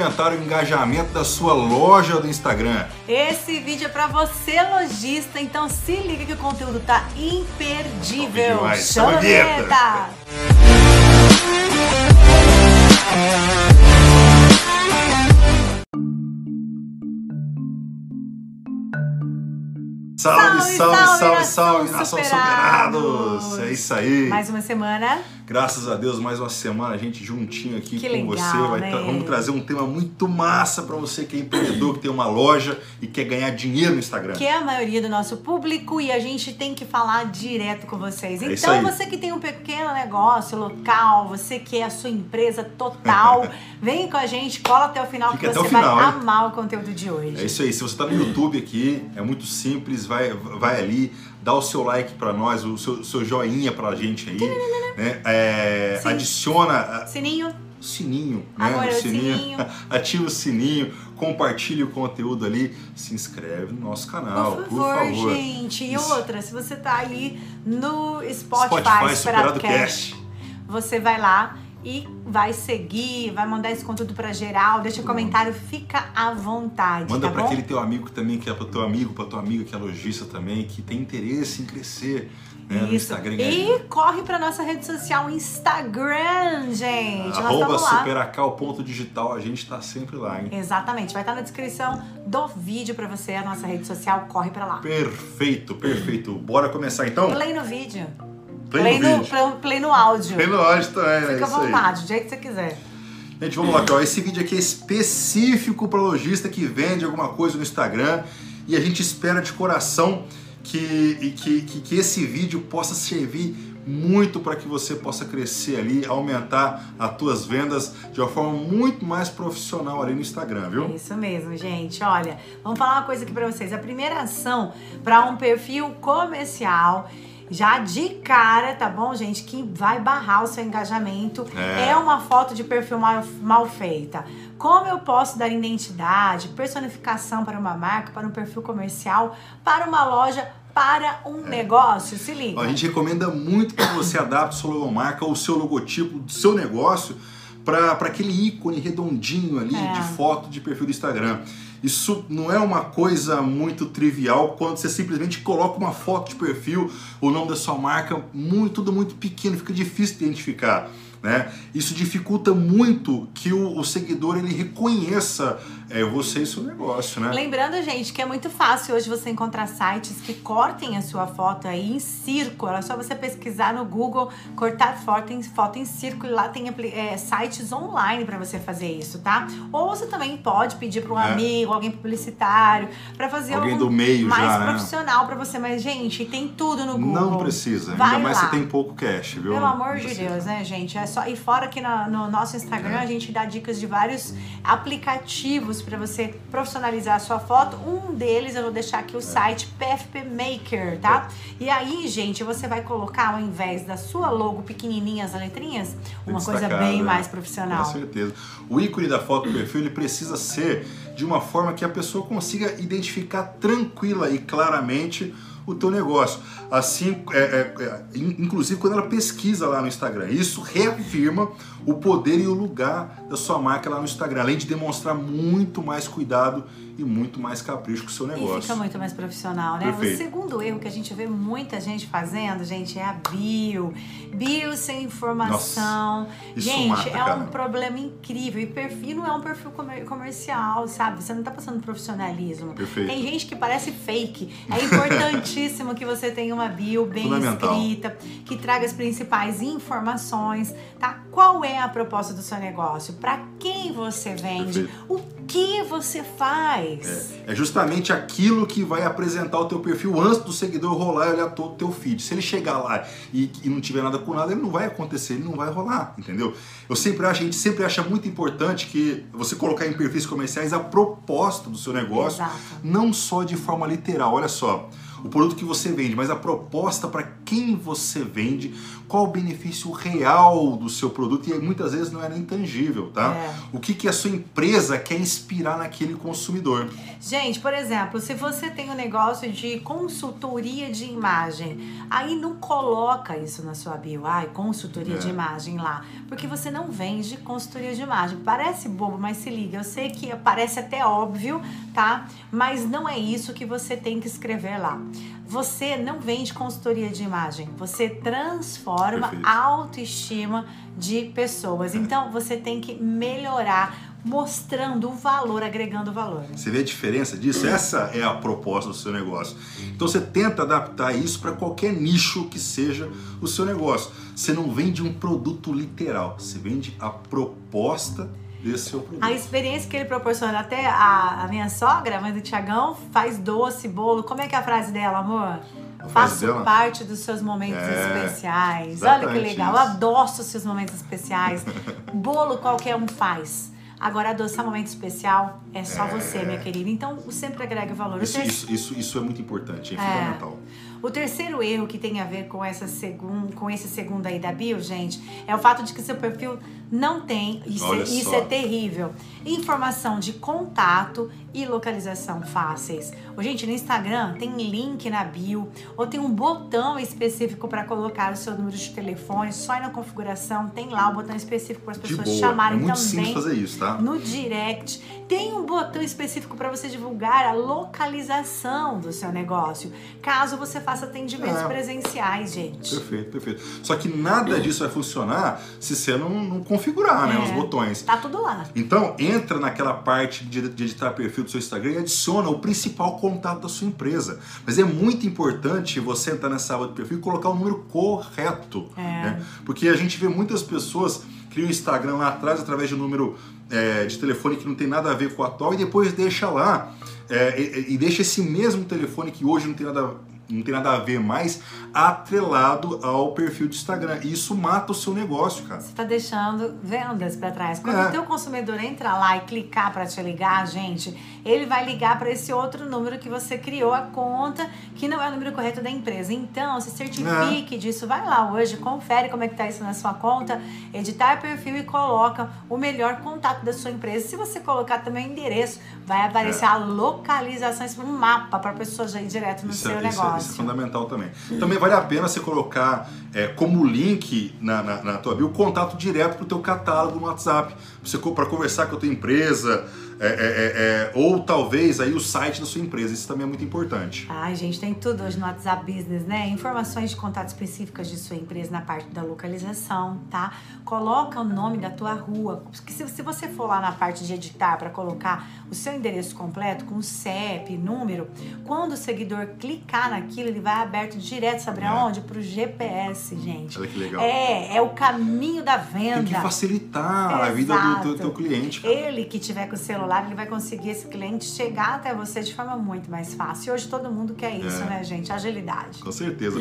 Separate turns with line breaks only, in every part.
aumentar o engajamento da sua loja do Instagram.
Esse vídeo é para você lojista, então se liga que o conteúdo tá imperdível. Chama a vinheta!
Salve, salve, salve, salve, salve, nação superados! É isso aí.
Mais uma semana
Graças a Deus, mais uma semana a gente juntinho aqui
que
com
legal,
você.
Né?
tra vamos trazer um tema muito massa para você que é empreendedor, que tem uma loja e quer ganhar dinheiro no Instagram.
Que é a maioria do nosso público e a gente tem que falar direto com vocês.
É
então, você que tem um pequeno negócio local, você que é a sua empresa total, vem com a gente, cola até o final
Fica
que você
final,
vai
hein?
amar o conteúdo de hoje.
É isso aí. Se você está no YouTube aqui, é muito simples. Vai, vai ali, dá o seu like para nós, o seu, seu joinha para a gente aí. né? É, adiciona
Sininho,
sininho, né?
Agora
o
o sininho.
Ativa o sininho, compartilhe o conteúdo ali, se inscreve no nosso canal,
por
por
favor,
favor.
gente. E
Isso.
outra, se você tá aí no Spotify,
Spotify
Superado Cast,
Cast.
você vai lá e vai seguir, vai mandar esse conteúdo pra geral, deixa comentário, fica à vontade,
Manda
tá
para aquele teu amigo também, que é para teu amigo, para tua amiga que é lojista também, que tem interesse em crescer né, no. Instagram.
E corre pra nossa rede social Instagram, gente.
Arroba superacal.digital, a gente tá sempre lá, hein?
Exatamente, vai estar na descrição do vídeo pra você, a nossa rede social, corre pra lá.
Perfeito, perfeito. Bora começar então?
Play no vídeo.
Play no
play- play no áudio.
Play no áudio também, né?
Fica à vontade, do jeito que você quiser.
Gente, vamos lá, ó. Esse vídeo aqui é específico para lojista que vende alguma coisa no Instagram e a gente espera de coração que, que, que, que esse vídeo possa servir muito para que você possa crescer ali, aumentar as tuas vendas de uma forma muito mais profissional ali no Instagram,
É
viu?
isso mesmo, gente. Olha, vamos falar uma coisa aqui pra vocês. A primeira ação para um perfil comercial, já de cara, tá bom, gente, que vai barrar o seu engajamento,
É.
é, uma foto de perfil mal, mal feita. Como eu posso dar identidade, personificação para uma marca, para um perfil comercial, para uma loja, para um negócio? Se liga.
Ó, A gente recomenda muito que você adapte sua logomarca ou o seu logotipo do seu negócio para aquele ícone redondinho ali
É.
de foto de perfil do Instagram. Isso não é uma coisa muito trivial quando você simplesmente coloca uma foto de perfil, o nome da sua marca, muito, tudo muito pequeno, fica difícil de identificar. Né? Isso dificulta muito que o, o seguidor ele reconheça é, você e seu negócio, né?
Lembrando, gente, que é muito fácil hoje você encontrar sites que cortem a sua foto aí em círculo. É só você pesquisar no Google, cortar foto em, foto em círculo e lá tem é, sites online para você fazer isso, tá? Ou você também pode pedir para um
É.
amigo, alguém publicitário, para fazer
Alguém
algo
do meio
mais
já, né?
profissional para você. Mas, gente, tem tudo no Google.
Não precisa,
Vai
ainda mais
lá.
se tem pouco cash, viu?
Pelo amor de. Deus, né, gente? É só e fora que no, no nosso Instagram
É.
a gente dá dicas de vários aplicativos para você profissionalizar a sua foto. Um deles eu vou deixar
É.
aqui o site PFP Maker, tá? E aí, gente, você vai colocar ao invés da sua logo pequenininha as letrinhas, uma coisa bem
né?
mais
Com
profissional.
certeza. O ícone da foto do perfil ele precisa ser de uma forma que a pessoa consiga identificar tranquila e claramente o teu negócio. Assim, é, é, é, in- inclusive quando ela pesquisa lá no Instagram. Isso reafirma o poder e o lugar da sua marca lá no Instagram, além de demonstrar muito mais cuidado e muito mais capricho com o seu
E
negócio.
fica muito mais profissional, né?
Perfeito.
O segundo erro que a gente vê muita gente fazendo, gente, é a bio. Bio sem informação.
isso
gente,
mata,
é
cara.
um problema incrível. E perfil não é um perfil comer- comercial, sabe? Você não tá passando profissionalismo.
Perfeito.
Tem gente que parece fake. É importantíssimo que você tenha uma bio bem escrita, que traga as principais informações, tá? Qual é a proposta do seu negócio? Para quem você vende?
Perfeito.
O que você faz?
É justamente aquilo que vai apresentar o teu perfil antes do seguidor rolar e olhar todo o teu feed. Se ele chegar lá e, e não tiver nada com nada, ele não vai acontecer, ele não vai rolar, entendeu? Eu sempre acho, a gente sempre acha muito importante que você colocar em perfis comerciais a proposta do seu negócio,
Exato.
não só de forma literal. Olha só, o produto que você vende, mas a proposta para quem você vende, qual o benefício real do seu produto e muitas vezes não é nem tangível, tá?
É.
O que, que a sua empresa quer inspirar naquele consumidor.
Gente, por exemplo, se você tem um negócio de consultoria de imagem, aí não coloca isso na sua bio, ai, consultoria
É.
de imagem lá, porque você não vende consultoria de imagem. Parece bobo, mas se liga, eu sei que parece até óbvio, tá? Mas não é isso que você tem que escrever lá. Você não vende consultoria de imagem, você transforma
Perfeito.
a autoestima de pessoas. Então você tem que melhorar mostrando o valor, agregando valor.
Você vê a diferença disso? Essa é a proposta do seu negócio. Então você tenta adaptar isso para qualquer nicho que seja o seu negócio. Você não vende um produto literal, você vende a proposta desse seu produto.
A experiência que ele proporciona, até a, a minha sogra, a mãe do Tiagão, faz doce, bolo. Como é que é a frase dela, amor? Faço
dela?
parte dos seus momentos
É,
especiais. Olha que legal.
isso.
Eu adoço os seus momentos especiais. Bolo qualquer um faz. Agora, adoçar momento especial é só você, minha querida. Então, sempre agrega valor.
Isso, isso, isso, isso é muito importante, é,
É.
fundamental.
O terceiro erro que tem a ver com, essa segun, com esse segundo aí da bio, gente, é o fato de que seu perfil não tem, isso, é, isso é terrível, informação de contato e localização fáceis. Ô, gente, no Instagram tem link na bio ou tem um botão específico para colocar o seu número de telefone, só ir na configuração, tem lá o botão específico para as pessoas
boa. É
chamarem
muito simples
também
fazer isso, tá?
no direct. Tem um botão específico para você divulgar a localização do seu negócio, caso você faça atendimentos
É.
presenciais, gente.
Perfeito, perfeito. Só que nada disso vai funcionar se você não, não configurar né,
É.
os botões.
Tá tudo lá.
Então, entra naquela parte de, de editar perfil do seu Instagram e adiciona o principal contato da sua empresa. Mas é muito importante você entrar nessa aba de perfil e colocar o número correto.
É.
né? Porque a gente vê muitas pessoas criam o Instagram lá atrás através de um número é, de telefone que não tem nada a ver com o atual e depois deixa lá. é, e, e deixa esse mesmo telefone que hoje não tem nada não tem nada a ver mais, atrelado ao perfil de Instagram. E isso mata o seu negócio, cara.
Você tá deixando vendas para trás. Quando
É.
o teu consumidor entra lá e clicar para te ligar, gente, ele vai ligar para esse outro número que você criou a conta, que não é o número correto da empresa. Então, se certifique disso, vai lá hoje, confere como é que tá isso na sua conta, editar perfil e coloca o melhor contato da sua empresa. Se você colocar também o endereço, vai aparecer a localização, esse um mapa para a pessoa já ir direto no
Isso
seu
é, isso, é,
negócio.
Isso é fundamental também. Também vale a pena você colocar é, como link na, na, na tua bio o contato direto para o teu catálogo no WhatsApp. Para conversar com a tua empresa, é, é, é, é, ou talvez aí o site da sua empresa. Isso também é muito importante.
Ai, gente, tem tudo hoje no WhatsApp Business, né? Informações de contato específicas de sua empresa na parte da localização, tá? Coloca o nome da tua rua. Porque se, se você for lá na parte de editar para colocar o seu endereço completo com CEP, número, quando o seguidor clicar naquilo, ele vai aberto direto, sabe
É.
aonde? Pro GPS, gente.
Olha que legal.
É, é o caminho da venda.
Tem que facilitar a vida do teu,
Exato.
teu cliente. cara.
Ele que tiver com o celular, ele vai conseguir esse cliente chegar até você de forma muito mais fácil. E hoje todo mundo quer isso,
É.
né, gente? Agilidade.
Com certeza.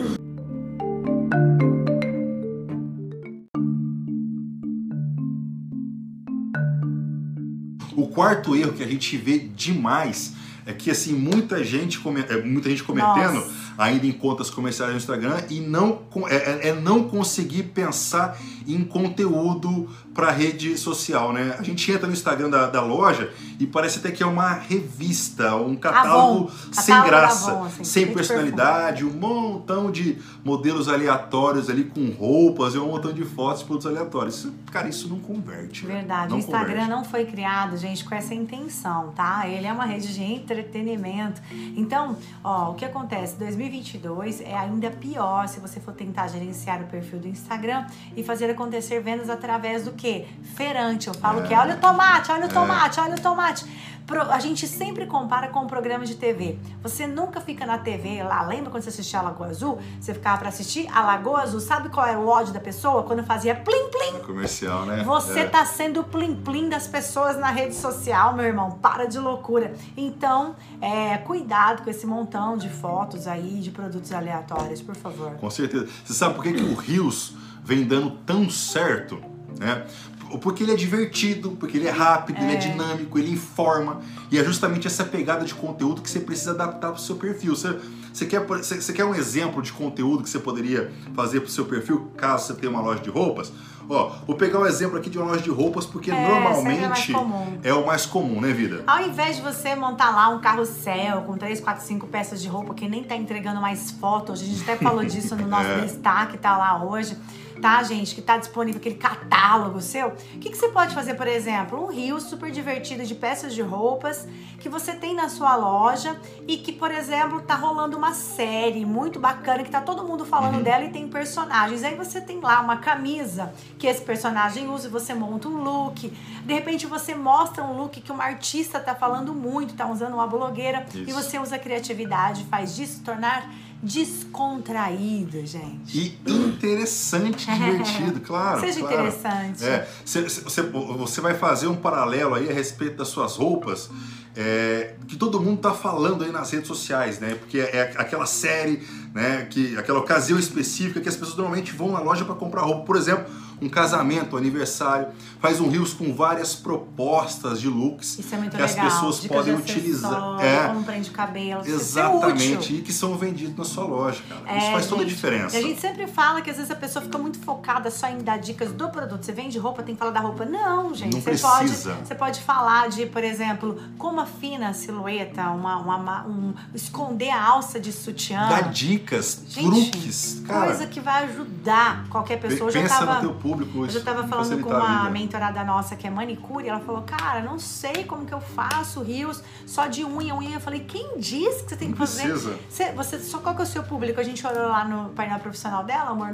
O quarto erro que a gente vê demais é que assim muita gente é, muita gente cometendo
Nossa.
ainda em contas comerciais no Instagram e não é, é- é não conseguir pensar em conteúdo para rede social, né? A gente entra no Instagram da, da loja e parece até que é uma revista, um catálogo
Avon.
sem
Catálogo
graça,
Avon, assim,
sem personalidade, um montão de modelos aleatórios ali com roupas e um montão de fotos de produtos aleatórios. Isso, cara, isso não converte. né?
Verdade.
Não
o Instagram
converte.
não foi criado, gente, com essa intenção, tá? Ele é uma rede de entretenimento. Então, ó, o que acontece? 2022 é ainda pior se você for tentar gerenciar o perfil do Instagram e fazer acontecer vendas através do quê? Feirante. Eu falo
É.
que é, olha o tomate, olha o
É.
tomate, olha o tomate. A gente sempre compara com programas de TV. Você nunca fica na TV lá. Lembra quando você assistia a Lagoa Azul? Você ficava pra assistir a Lagoa Azul. Sabe qual era o ódio da pessoa? Quando fazia plim plim
Comercial, né?
você
É.
tá sendo o plim-plim das pessoas na rede social, meu irmão. Para de loucura. Então, é, cuidado com esse montão de fotos aí de produtos aleatórios, por favor.
Com certeza. Você sabe por que, que o Rios vem dando tão certo? Né? porque ele é divertido, porque ele é rápido, ele é dinâmico, ele informa. E é justamente essa pegada de conteúdo que você precisa adaptar para o seu perfil. Você, você, quer, você, você quer um exemplo de conteúdo que você poderia fazer para o seu perfil, caso você tenha uma loja de roupas? Ó, vou pegar um exemplo aqui de uma loja de roupas, porque
É,
normalmente
é mais comum.
é o mais comum, né, vida?
Ao invés de você montar lá um carrossel com 3, 4, 5 peças de roupa que nem tá entregando mais fotos, a gente até falou disso no nosso
É.
destaque, tá lá hoje, tá, gente? Que tá disponível aquele catálogo seu. O que, que você pode fazer, por exemplo? Um rio super divertido de peças de roupas que você tem na sua loja e que, por exemplo, tá rolando uma série muito bacana que tá todo mundo falando
Uhum.
dela e tem personagens. Aí você tem lá uma camisa que esse personagem usa e você monta um look. De repente você mostra um look que uma artista tá falando muito, tá usando uma blogueira e
Isso.
você usa a criatividade, faz disso tornar descontraído, gente.
E interessante, divertido, claro.
Seja
claro.
interessante.
É, cê- cê- você, você vai fazer um paralelo aí a respeito das suas roupas, é, que todo mundo tá falando aí nas redes sociais, né? Porque é aquela série, né? Que, aquela ocasião específica que as pessoas normalmente vão na loja para comprar roupa. Por exemplo, um casamento, um aniversário, faz um rios com várias propostas de looks
é
que
legal.
as pessoas
Dicas
podem
de
utilizar.
acessório,
É,
Como prende o cabelo. é
exatamente, e que são vendidos na sua loja, cara.
É,
Isso faz toda a
gente,
diferença.
E a gente sempre fala que às vezes a pessoa fica muito focada só em dar dicas do produto. Você vende roupa, tem que falar da roupa. Não, gente.
Não
você
precisa.
pode, você pode falar de, por exemplo, como afina a silhueta, uma, uma- um, esconder a alça de sutiã.
Dá dicas,
Gente,
truques, cara.
Coisa que vai ajudar qualquer pessoa. Eu já
Pensa
tava,
no teu público.
Eu já tava falando com uma mentorada nossa que é manicure, ela falou, cara, não sei como que eu faço rios só de unha, unha. Eu falei, quem disse que você tem
Não
que fazer?
precisa.
Você, você, só qual que é o seu público? A gente olhou lá no painel profissional dela, amor,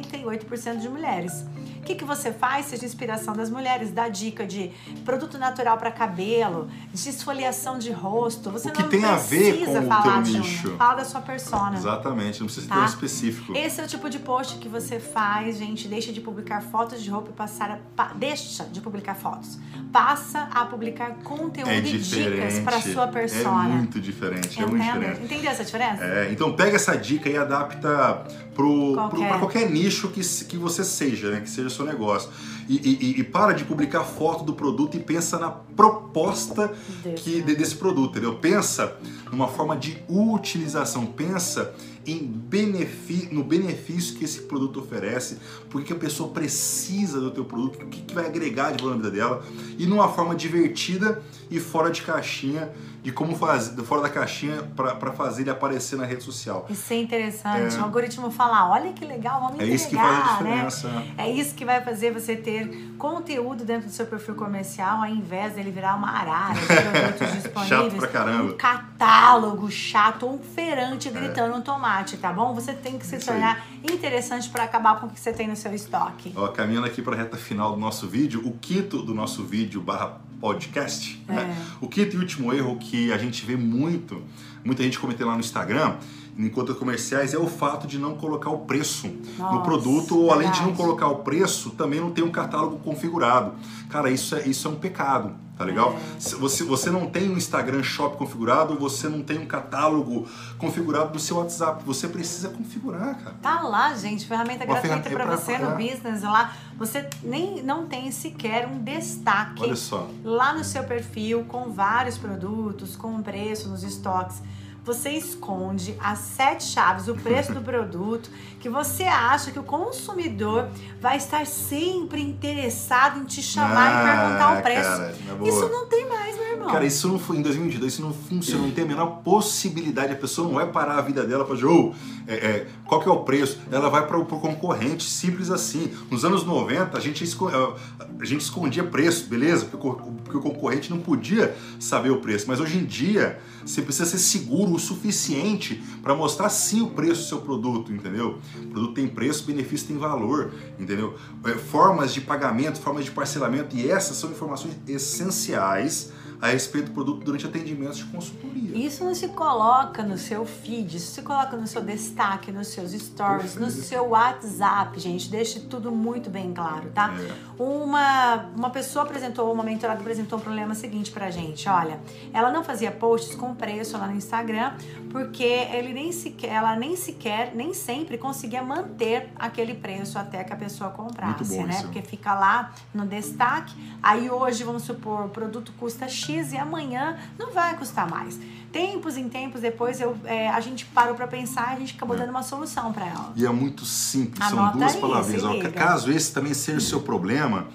98% de mulheres. O que, que você faz? Seja inspiração das mulheres, dá dica de produto natural para cabelo, de esfoliação de rosto. Você
O que
não
tem a ver
precisa
com o
falar
teu nicho.
Fala da sua persona.
Exatamente, não precisa
Tá?
ter um específico.
Esse é o tipo de post que você faz, gente. Deixa de publicar fotos de roupa e passar a. pa- deixa de publicar fotos. Passa a publicar conteúdo
É
e dicas para sua persona.
É muito diferente, é muito diferente.
Entendeu essa diferença?
É, então pega essa dica e adapta pro,
Qualquer.
qualquer nicho que, que você seja, né? Que seja seu negócio. E, e- e- para de publicar foto do produto e pensa na proposta
Deus,
que,
né?
de- desse produto, entendeu? Pensa numa forma de utilização, pensa em benefi- no benefício que esse produto oferece, porque que a pessoa precisa do teu produto, o que, que vai agregar de valor na vida dela, e numa forma divertida e fora de caixinha, de como fazer, fora da caixinha para fazer ele aparecer na rede social.
Isso é interessante.
É.
O algoritmo falar, olha que legal, vamos
É
entregar,
isso que faz a
né?
diferença.
É isso que vai fazer você ter conteúdo dentro do seu perfil comercial, ao invés dele virar uma arara de produtos disponíveis.
Chato pra caramba.
Um catálogo chato, um feirante gritando um tomate, tá bom? Você tem que se
É. Isso aí.
tornar interessante para acabar com o que você tem no seu estoque.
Ó, caminhando aqui para a reta final do nosso vídeo, o quinto do nosso vídeo barra podcast, né?
É.
o quinto e último erro que a gente vê muito, muita gente cometendo lá no Instagram, enquanto comerciais, é o fato de não colocar o preço no
Nossa,
produto, ou além de não
verdade.
colocar o preço, também não tem um catálogo configurado. Cara, isso é, isso é um pecado, tá legal?
É.
Se você, você não tem um Instagram Shop configurado, você não tem um catálogo configurado no seu WhatsApp, você precisa configurar, cara.
Tá lá, gente, ferramenta
Uma
gratuita
ferramenta
para
pra-
você no
é.
business lá. Você nem não tem sequer um destaque
Olha só.
lá no seu perfil com vários produtos, com preço nos estoques. Você esconde as sete chaves, o preço do produto, que você acha que o consumidor vai estar sempre interessado em te chamar e perguntar o preço.
Ah, Cara, na boa.
Isso não tem mais, irmão.
Cara, isso não foi em 2022, isso não funciona, não tem a menor possibilidade. A pessoa não vai parar a vida dela para dizer, "Ô, é, é, qual que é o preço? Ela vai para o concorrente, simples assim. Nos anos 90, a gente, esco- a gente escondia preço, beleza? Porque o, porque o concorrente não podia saber o preço. Mas hoje em dia, você precisa ser seguro o suficiente para mostrar sim o preço do seu produto, entendeu? O produto tem preço, benefício tem valor, entendeu? É, formas de pagamento, formas de parcelamento, e essas são informações essenciais a respeito do produto durante atendimentos de consultoria.
Isso não se coloca no seu feed, isso se coloca no seu destaque, nos seus stories, Perfeito. no seu WhatsApp, gente. Deixe tudo muito bem claro, tá? É. Uma, uma pessoa apresentou, uma mentorada apresentou um problema seguinte pra gente. Olha, ela não fazia posts com preço lá no Instagram, porque ele nem sequer, ela nem sequer, nem sempre conseguia manter aquele preço até que a pessoa comprasse, né? Isso. Porque fica lá no destaque. Aí hoje, vamos supor, o produto custa X e amanhã não vai custar mais. Tempos em tempos depois eu, é, a gente parou para pensar, a gente acabou é. dando uma solução para ela.
E é muito simples, Anota são duas aí, palavrinhas. Caso esse também seja o seu problema,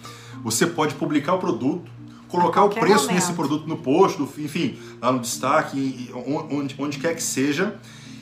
você pode publicar o produto colocar o preço momento. nesse produto no post, enfim, lá no destaque, onde, onde quer que seja,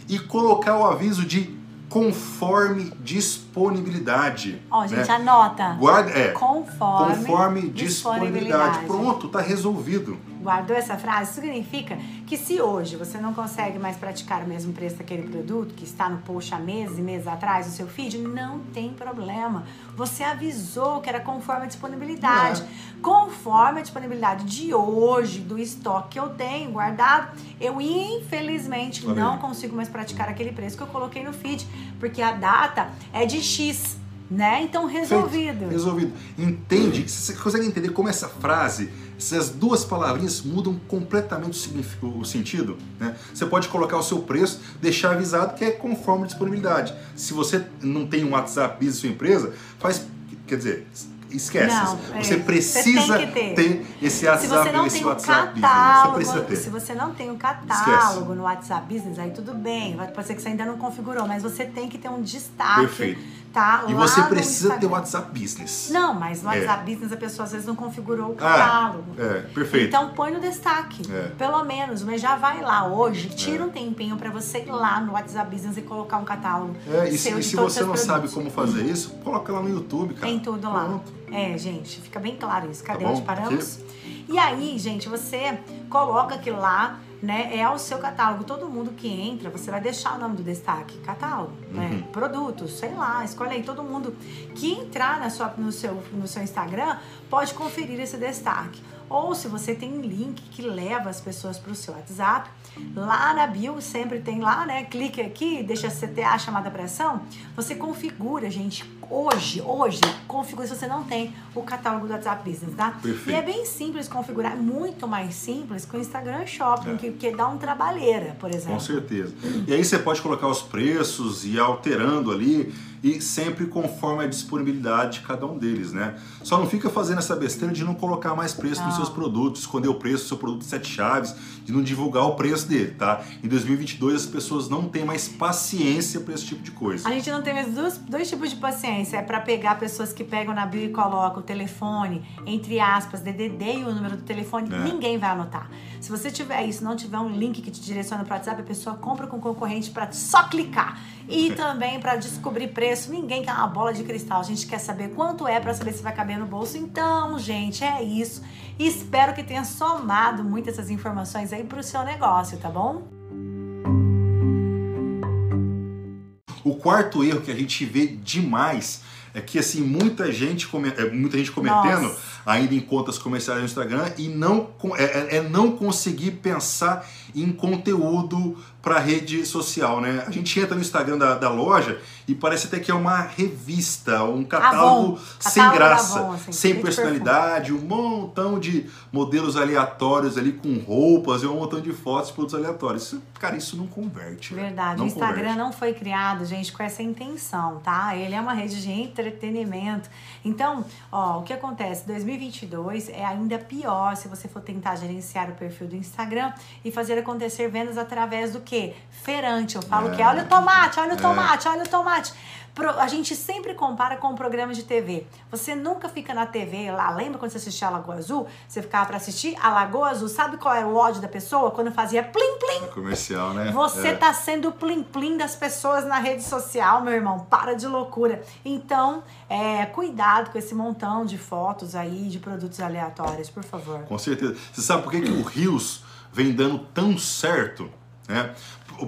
e colocar o aviso de conforme disponibilidade.
Ó, oh, gente, né? anota.
Guarda, é.
Conforme,
conforme disponibilidade. disponibilidade. Pronto, tá resolvido
guardou essa frase, significa que se hoje você não consegue mais praticar o mesmo preço daquele produto que está no post há meses e meses atrás no seu feed, não tem problema. Você avisou que era conforme a disponibilidade. É. Conforme a disponibilidade de hoje, do estoque que eu tenho guardado, eu infelizmente não consigo mais praticar aquele preço que eu coloquei no feed, porque a data é de X. Né? Então, resolvido.
Feito. Resolvido. Entende? Você consegue entender como essa frase essas duas palavrinhas mudam completamente o, sentido. Né? Você pode colocar o seu preço, deixar avisado que é conforme a disponibilidade. Se você não tem um WhatsApp Business sua empresa, faz, quer dizer, esquece. Não, você é, precisa você ter. ter. esse WhatsApp, se esse WhatsApp
catálogo, Business. Você precisa ter. Se você não tem um catálogo esquece. no WhatsApp Business, aí tudo bem. Pode ser que você ainda não configurou, mas você tem que ter um destaque.
Perfeito tá e você precisa ter o WhatsApp Business.
Não, mas no é. WhatsApp é. Business a pessoa às vezes não configurou o ah, catálogo.
Ah, é, perfeito.
Então põe no destaque, é. pelo menos, mas já vai lá hoje, tira é. um tempinho para você ir lá no WhatsApp Business e colocar um catálogo.
É, e se, e se você não produtos. sabe como fazer isso, coloca lá no YouTube, cara.
Tem tudo lá. Pronto. É, gente, fica bem claro isso. Cadê? Tá onde paramos? Aqui. E aí, gente, você coloca aquilo lá né, é o seu catálogo. Todo mundo que entra, você vai deixar o nome do destaque, catálogo, né, uhum. né, produtos, sei lá, escolhe aí. Todo mundo que entrar na sua, no, seu, no seu Instagram pode conferir esse destaque. Ou se você tem um link que leva as pessoas para o seu WhatsApp, lá na bio sempre tem lá, né? Clique aqui, deixa CTA chamada pressão. Você configura, gente, hoje, hoje, configura se você não tem o catálogo do WhatsApp Business, tá? Perfeito. E é bem simples configurar, muito mais simples que o Instagram Shopping, é. que, que dá um trabalheira, por exemplo.
Com certeza. E aí você pode colocar os preços e alterando ali e sempre conforme a disponibilidade de cada um deles, né? Só não fica fazendo essa besteira de não colocar mais preço não. nos seus produtos, esconder o preço do seu produto de sete chaves, de não divulgar o preço dele, tá? Em 2022 as pessoas não têm mais paciência para esse tipo de coisa.
A gente não tem mais dois, dois tipos de paciência, é para pegar pessoas que pegam na bio e colocam o telefone, entre aspas, DDD e o número do telefone, é. ninguém vai anotar. Se você tiver isso, não tiver um link que te direciona para o WhatsApp, a pessoa compra com o concorrente para só clicar. E também para descobrir preço. Ninguém quer uma bola de cristal. A gente quer saber quanto é para saber se vai caber no bolso. Então, gente, é isso. Espero que tenha somado muitas essas informações aí para o seu negócio, tá bom?
O quarto erro que a gente vê demais é que assim muita gente é, muita gente cometendo Nossa. ainda em contas comerciais no Instagram e não é, é, é não conseguir pensar em conteúdo para rede social, né? A gente entra no Instagram da, da, loja e parece até que é uma revista, um catálogo Avon. sem catálogo graça, Avon, assim, sem personalidade, um montão de modelos aleatórios ali com roupas e um montão de fotos, produtos aleatórios. Isso, cara, isso não converte.
Verdade. Não o Instagram converte. não foi criado, gente, com essa intenção, tá? Ele é uma rede de entretenimento. Então, ó, o que acontece? 2022 é ainda pior se você for tentar gerenciar o perfil do Instagram e fazer acontecer vendas através do que? Feirante. Eu falo é. que é, olha o tomate, olha o é. tomate, olha o tomate. A gente sempre compara com programas de TV. Você nunca fica na TV lá. Lembra quando você assistia a Lagoa Azul? Você ficava para assistir a Lagoa Azul. Sabe qual era o ódio da pessoa? Quando fazia plim plim.
É comercial, né?
Você é. tá sendo plim plim das pessoas na rede social, meu irmão. Para de loucura. Então, é, cuidado com esse montão de fotos aí de produtos aleatórios, por favor.
Com certeza. Você sabe por que, que o Rios vem dando tão certo, né?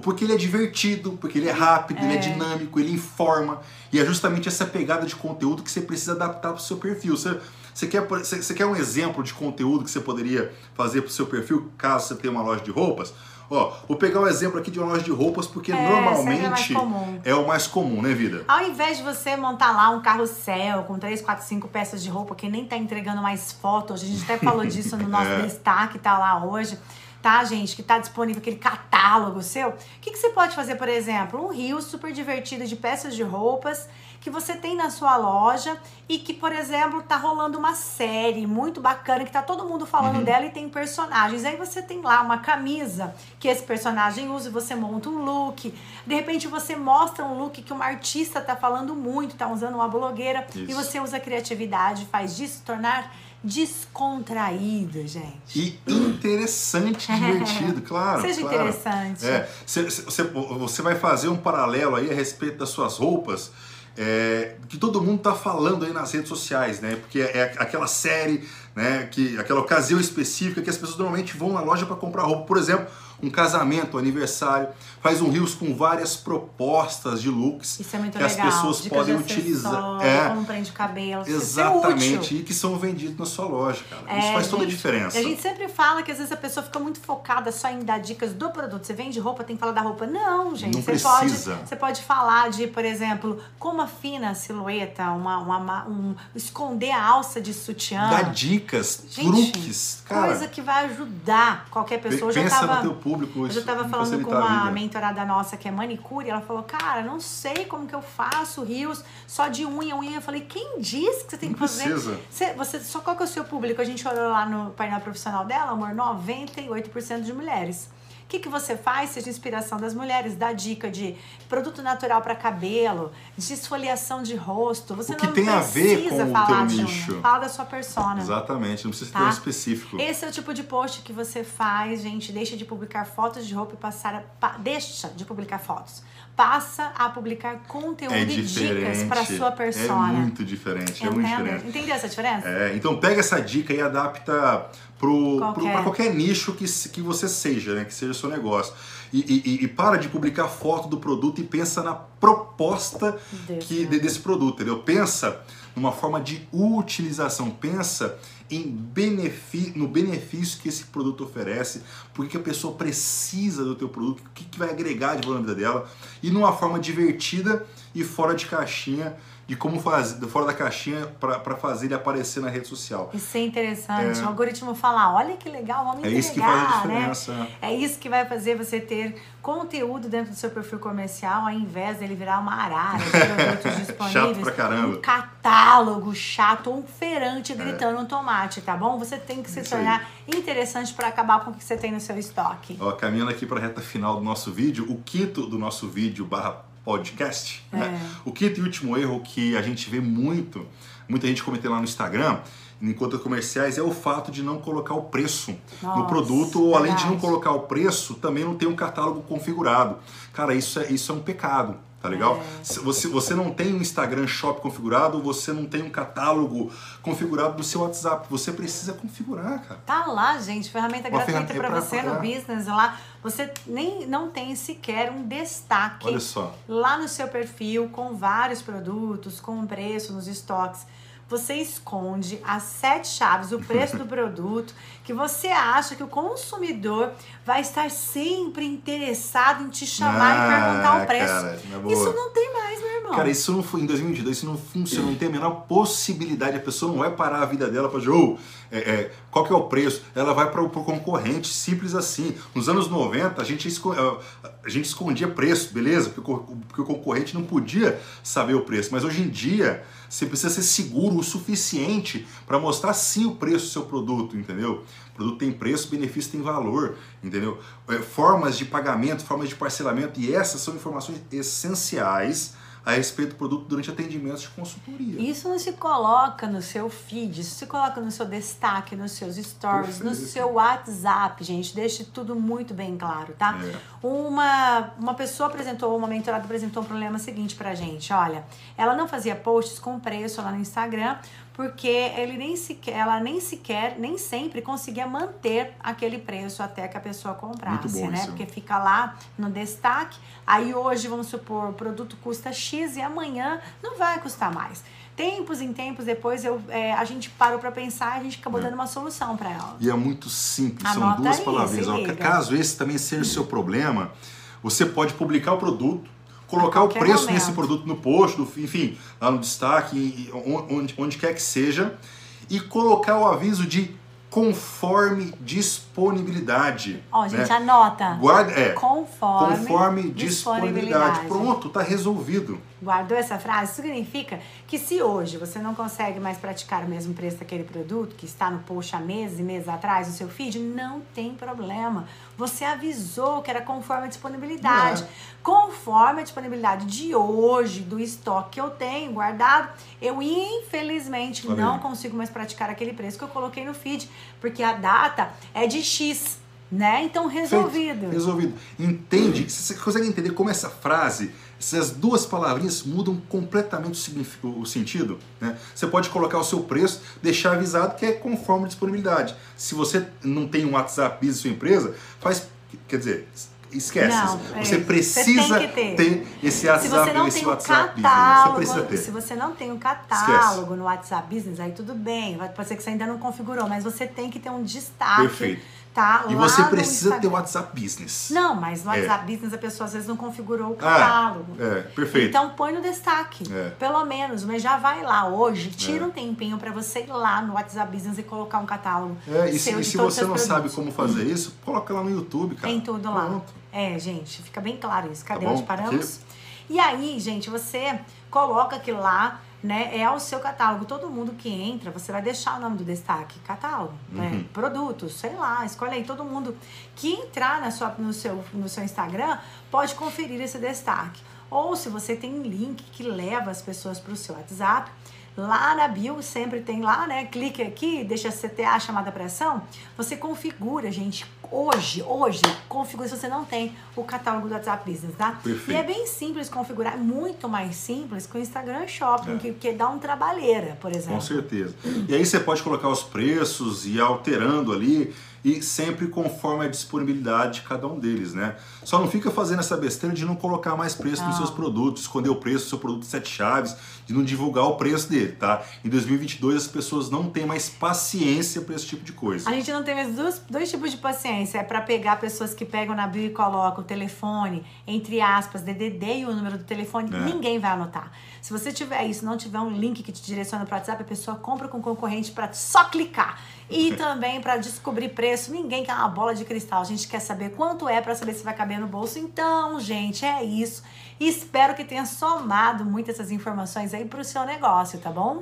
Porque ele é divertido, porque ele é rápido,
É.
ele é dinâmico, ele informa. E é justamente essa pegada de conteúdo que você precisa adaptar para o seu perfil. Você, você, quer, você, você quer um exemplo de conteúdo que você poderia fazer para o seu perfil, caso você tenha uma loja de roupas? Ó, vou pegar um exemplo aqui de uma loja de roupas, porque
É, é
normalmente
comum.
é o mais comum, né, vida?
Ao invés de você montar lá um carrossel com 3, 4, 5 peças de roupa que nem tá entregando mais fotos, a gente até falou disso no nosso
É.
destaque, tá lá hoje, tá, gente? Que tá disponível aquele catálogo seu. O que, que você pode fazer, por exemplo? Um rio super divertido de peças de roupas que você tem na sua loja e que, por exemplo, tá rolando uma série muito bacana que tá todo mundo falando
Uhum.
dela e tem personagens. Aí você tem lá uma camisa que esse personagem usa e você monta um look. De repente você mostra um look que uma artista tá falando muito, tá usando uma blogueira e
Isso.
você usa a criatividade, faz disso tornar descontraído, gente.
E interessante, divertido, claro.
Seja
claro.
interessante.
É, cê- cê- você, vai fazer um paralelo aí a respeito das suas roupas, é, que todo mundo tá falando aí nas redes sociais, né? Porque é aquela série, né? Que, aquela ocasião específica que as pessoas normalmente vão na loja para comprar roupa. Por exemplo, um casamento, um aniversário, faz um rios com várias propostas de looks
Isso é muito
que
legal.
as pessoas
Dicas
podem
de
utilizar. É,
Como prende cabelo. Isso é
exatamente, e que são vendidos na sua loja, cara. Isso
É,
faz toda a
gente,
diferença.
A gente sempre fala que às vezes a pessoa fica muito focada só em dar dicas do produto. Você vende roupa, tem que falar da roupa. Não, gente.
Não
você
precisa.
pode, você pode falar de, por exemplo, como afina a silhueta, uma, uma, um, esconder a alça de sutiã.
Dá dicas,
Gente,
truques, cara.
Coisa que vai ajudar qualquer pessoa. Eu já
Pensa
tava,
no teu público.
eu já
isso
tava falando com uma
vida.
Mentorada nossa que é manicure, ela falou, cara, não sei como que eu faço rios só de unha, unha. Eu falei, quem disse que você tem
Não
que fazer?
precisa.
Você, você, só qual que é o seu público? A gente olhou lá no painel profissional dela, amor, 98% de mulheres. O que, que você faz? Seja inspiração das mulheres, dá dica de produto natural para cabelo, de esfoliação de rosto. Você
O que
não
tem a ver
precisa
com o
falar
teu
de unha.
nicho.
Fala da sua persona.
Exatamente, não precisa ser
Tá?
tão específico.
Esse é o tipo de post que você faz, gente. Deixa de publicar fotos de roupa e passar a. pa- deixa de publicar fotos. Passa a publicar conteúdo
É
e dicas para sua persona.
É muito diferente, é muito
Entende?
diferente.
Entendeu essa diferença?
É, então pega essa dica e adapta pro,
Qualquer.
qualquer nicho que, que você seja, né? Que seja seu negócio. E, e- e- para de publicar foto do produto e pensa na proposta
Deus,
que,
né?
de- desse produto, entendeu? Pensa numa forma de utilização, pensa em benefi no benefício que esse produto oferece, por que que a pessoa precisa do teu produto, o que, que vai agregar de valor na vida dela, e numa forma divertida e fora de caixinha, de como fazer, fora da caixinha para fazer ele aparecer na rede social.
Isso é interessante.
É.
O algoritmo fala, olha que legal, vamos
É
entregar,
isso que faz a
né?
diferença.
É isso que vai fazer você ter conteúdo dentro do seu perfil comercial, ao invés dele virar uma arara de produtos disponíveis.
Chato pra caramba.
Um catálogo chato, um feirante gritando um tomate, tá bom? Você tem que se
É. Isso aí.
tornar interessante para acabar com o que você tem no seu estoque.
Ó, caminhando aqui para a reta final do nosso vídeo, o quinto do nosso vídeo barra podcast, né?
É.
o quinto e último erro que a gente vê muito, muita gente cometendo lá no Instagram, em contas comerciais, é o fato de não colocar o preço no
Nossa,
produto, ou além de não
verdade.
colocar o preço, também não tem um catálogo configurado. Cara, isso é, isso é um pecado. Tá legal?
É.
Você, você não tem um Instagram Shop configurado, você não tem um catálogo configurado do seu WhatsApp. Você precisa configurar, cara.
Tá lá, gente, ferramenta
Uma
gratuita para
pra-
você no
é.
business lá. Você nem não tem sequer um destaque
Olha só.
lá no seu perfil com vários produtos, com preço nos estoques. Você esconde as sete chaves, o preço do produto, que você acha que o consumidor vai estar sempre interessado em te chamar e perguntar o preço.
Ah, cara, na boa.
Isso não tem mais, meu irmão.
Cara, isso não foi em 2022, isso não funciona, não tem a menor possibilidade, a pessoa não vai parar a vida dela para "Ô, é, é, qual que é o preço? Ela vai para o concorrente, simples assim. Nos anos 90, a gente, a gente escondia preço, beleza? Porque o, porque o concorrente não podia saber o preço, mas hoje em dia você precisa ser seguro o suficiente para mostrar sim o preço do seu produto, entendeu? O produto tem preço, benefício tem valor, entendeu? É, formas de pagamento, formas de parcelamento, e essas são informações essenciais a respeito do produto durante atendimentos de consultoria.
Isso não se coloca no seu feed, isso se coloca no seu destaque, nos seus stories, Perfeito. no seu WhatsApp, gente. Deixe tudo muito bem claro, tá? É. Uma, uma pessoa apresentou, uma mentorada apresentou um problema seguinte pra gente. Olha, ela não fazia posts com preço lá no Instagram porque ele nem sequer, ela nem sequer, nem sempre conseguia manter aquele preço até que a pessoa comprasse, né? Isso. Porque fica lá no destaque. Aí hoje, vamos supor, o produto custa X e amanhã não vai custar mais. Tempos em tempos depois eu, é, a gente parou para pensar, a gente acabou é. dando uma solução para ela.
E é muito simples, Anota são duas aí, palavrinhas. Caso esse também seja o seu problema, você pode publicar o produto colocar o preço momento. nesse produto no post, enfim, lá no destaque, onde, onde quer que seja, e colocar o aviso de conforme disponibilidade.
Ó, oh, gente, né? anota.
Guarda, é.
Conforme,
conforme disponibilidade. disponibilidade. Pronto, tá resolvido.
Guardou essa frase? Significa que se hoje você não consegue mais praticar o mesmo preço daquele produto que está no post há meses e meses atrás no seu feed, não tem problema. Você avisou que era conforme a disponibilidade. É. Conforme a disponibilidade de hoje, do estoque que eu tenho guardado, eu infelizmente Valeu. não consigo mais praticar aquele preço que eu coloquei no feed, porque a data é de X. Né? Então, resolvido. Feito.
Resolvido. Entende? Você consegue entender como essa frase essas duas palavrinhas mudam completamente o, o sentido. Né? Você pode colocar o seu preço, deixar avisado que é conforme a disponibilidade. Se você não tem um WhatsApp Business sua empresa, faz. Quer dizer, esquece. Não, você é, precisa você ter. ter. esse WhatsApp, se você não esse tem WhatsApp catálogo, Business. Você precisa ter.
Se você não tem um catálogo esquece. no WhatsApp Business, aí tudo bem. Pode ser que você ainda não configurou, mas você tem que ter um destaque.
Perfeito tá e você precisa ter o WhatsApp Business.
Não, mas no é. WhatsApp é. Business a pessoa às vezes não configurou o catálogo.
Ah, é, perfeito.
Então põe no destaque, é. pelo menos, mas já vai lá hoje, tira é. um tempinho para você ir lá no WhatsApp Business e colocar um catálogo.
É, e se, e se você não produtos. sabe como fazer isso, coloca lá no YouTube, cara.
Tem tudo lá. Pronto. É, gente, fica bem claro isso. Cadê? Tá onde paramos? Aqui. E aí, gente, você coloca aquilo lá né, é ao seu catálogo. Todo mundo que entra, você vai deixar o nome do destaque, catálogo, né, uhum. né, produtos, sei lá, escolhe aí. Todo mundo que entrar na sua, no, seu, no seu Instagram pode conferir esse destaque. Ou se você tem um link que leva as pessoas para o seu WhatsApp, Lá na bio sempre tem lá, né? Clique aqui, deixa CTA chamada pressão. Você configura, gente. Hoje, hoje, configura se você não tem o catálogo do WhatsApp Business, tá? Perfeito. E é bem simples configurar, muito mais simples que o Instagram Shopping, é. que, que dá um trabalheira, por exemplo.
Com certeza. E aí você pode colocar os preços e ir alterando ali e sempre conforme a disponibilidade de cada um deles, né? Só não fica fazendo essa besteira de não colocar mais preço nos seus produtos, esconder o preço do seu produto de sete chaves, de não divulgar o preço dele, tá? Em 2022 as pessoas não têm mais paciência para esse tipo de coisa.
A gente não tem mais dois, dois tipos de paciência, é para pegar pessoas que pegam na bio e colocam o telefone, entre aspas, DDD e o número do telefone, é. ninguém vai anotar. Se você tiver isso, não tiver um link que te direciona para o WhatsApp, a pessoa compra com o concorrente para só clicar. E também para descobrir preço. Ninguém quer uma bola de cristal. A gente quer saber quanto é para saber se vai caber no bolso. Então, gente, é isso. espero que tenha somado muitas essas informações aí para o seu negócio, tá bom?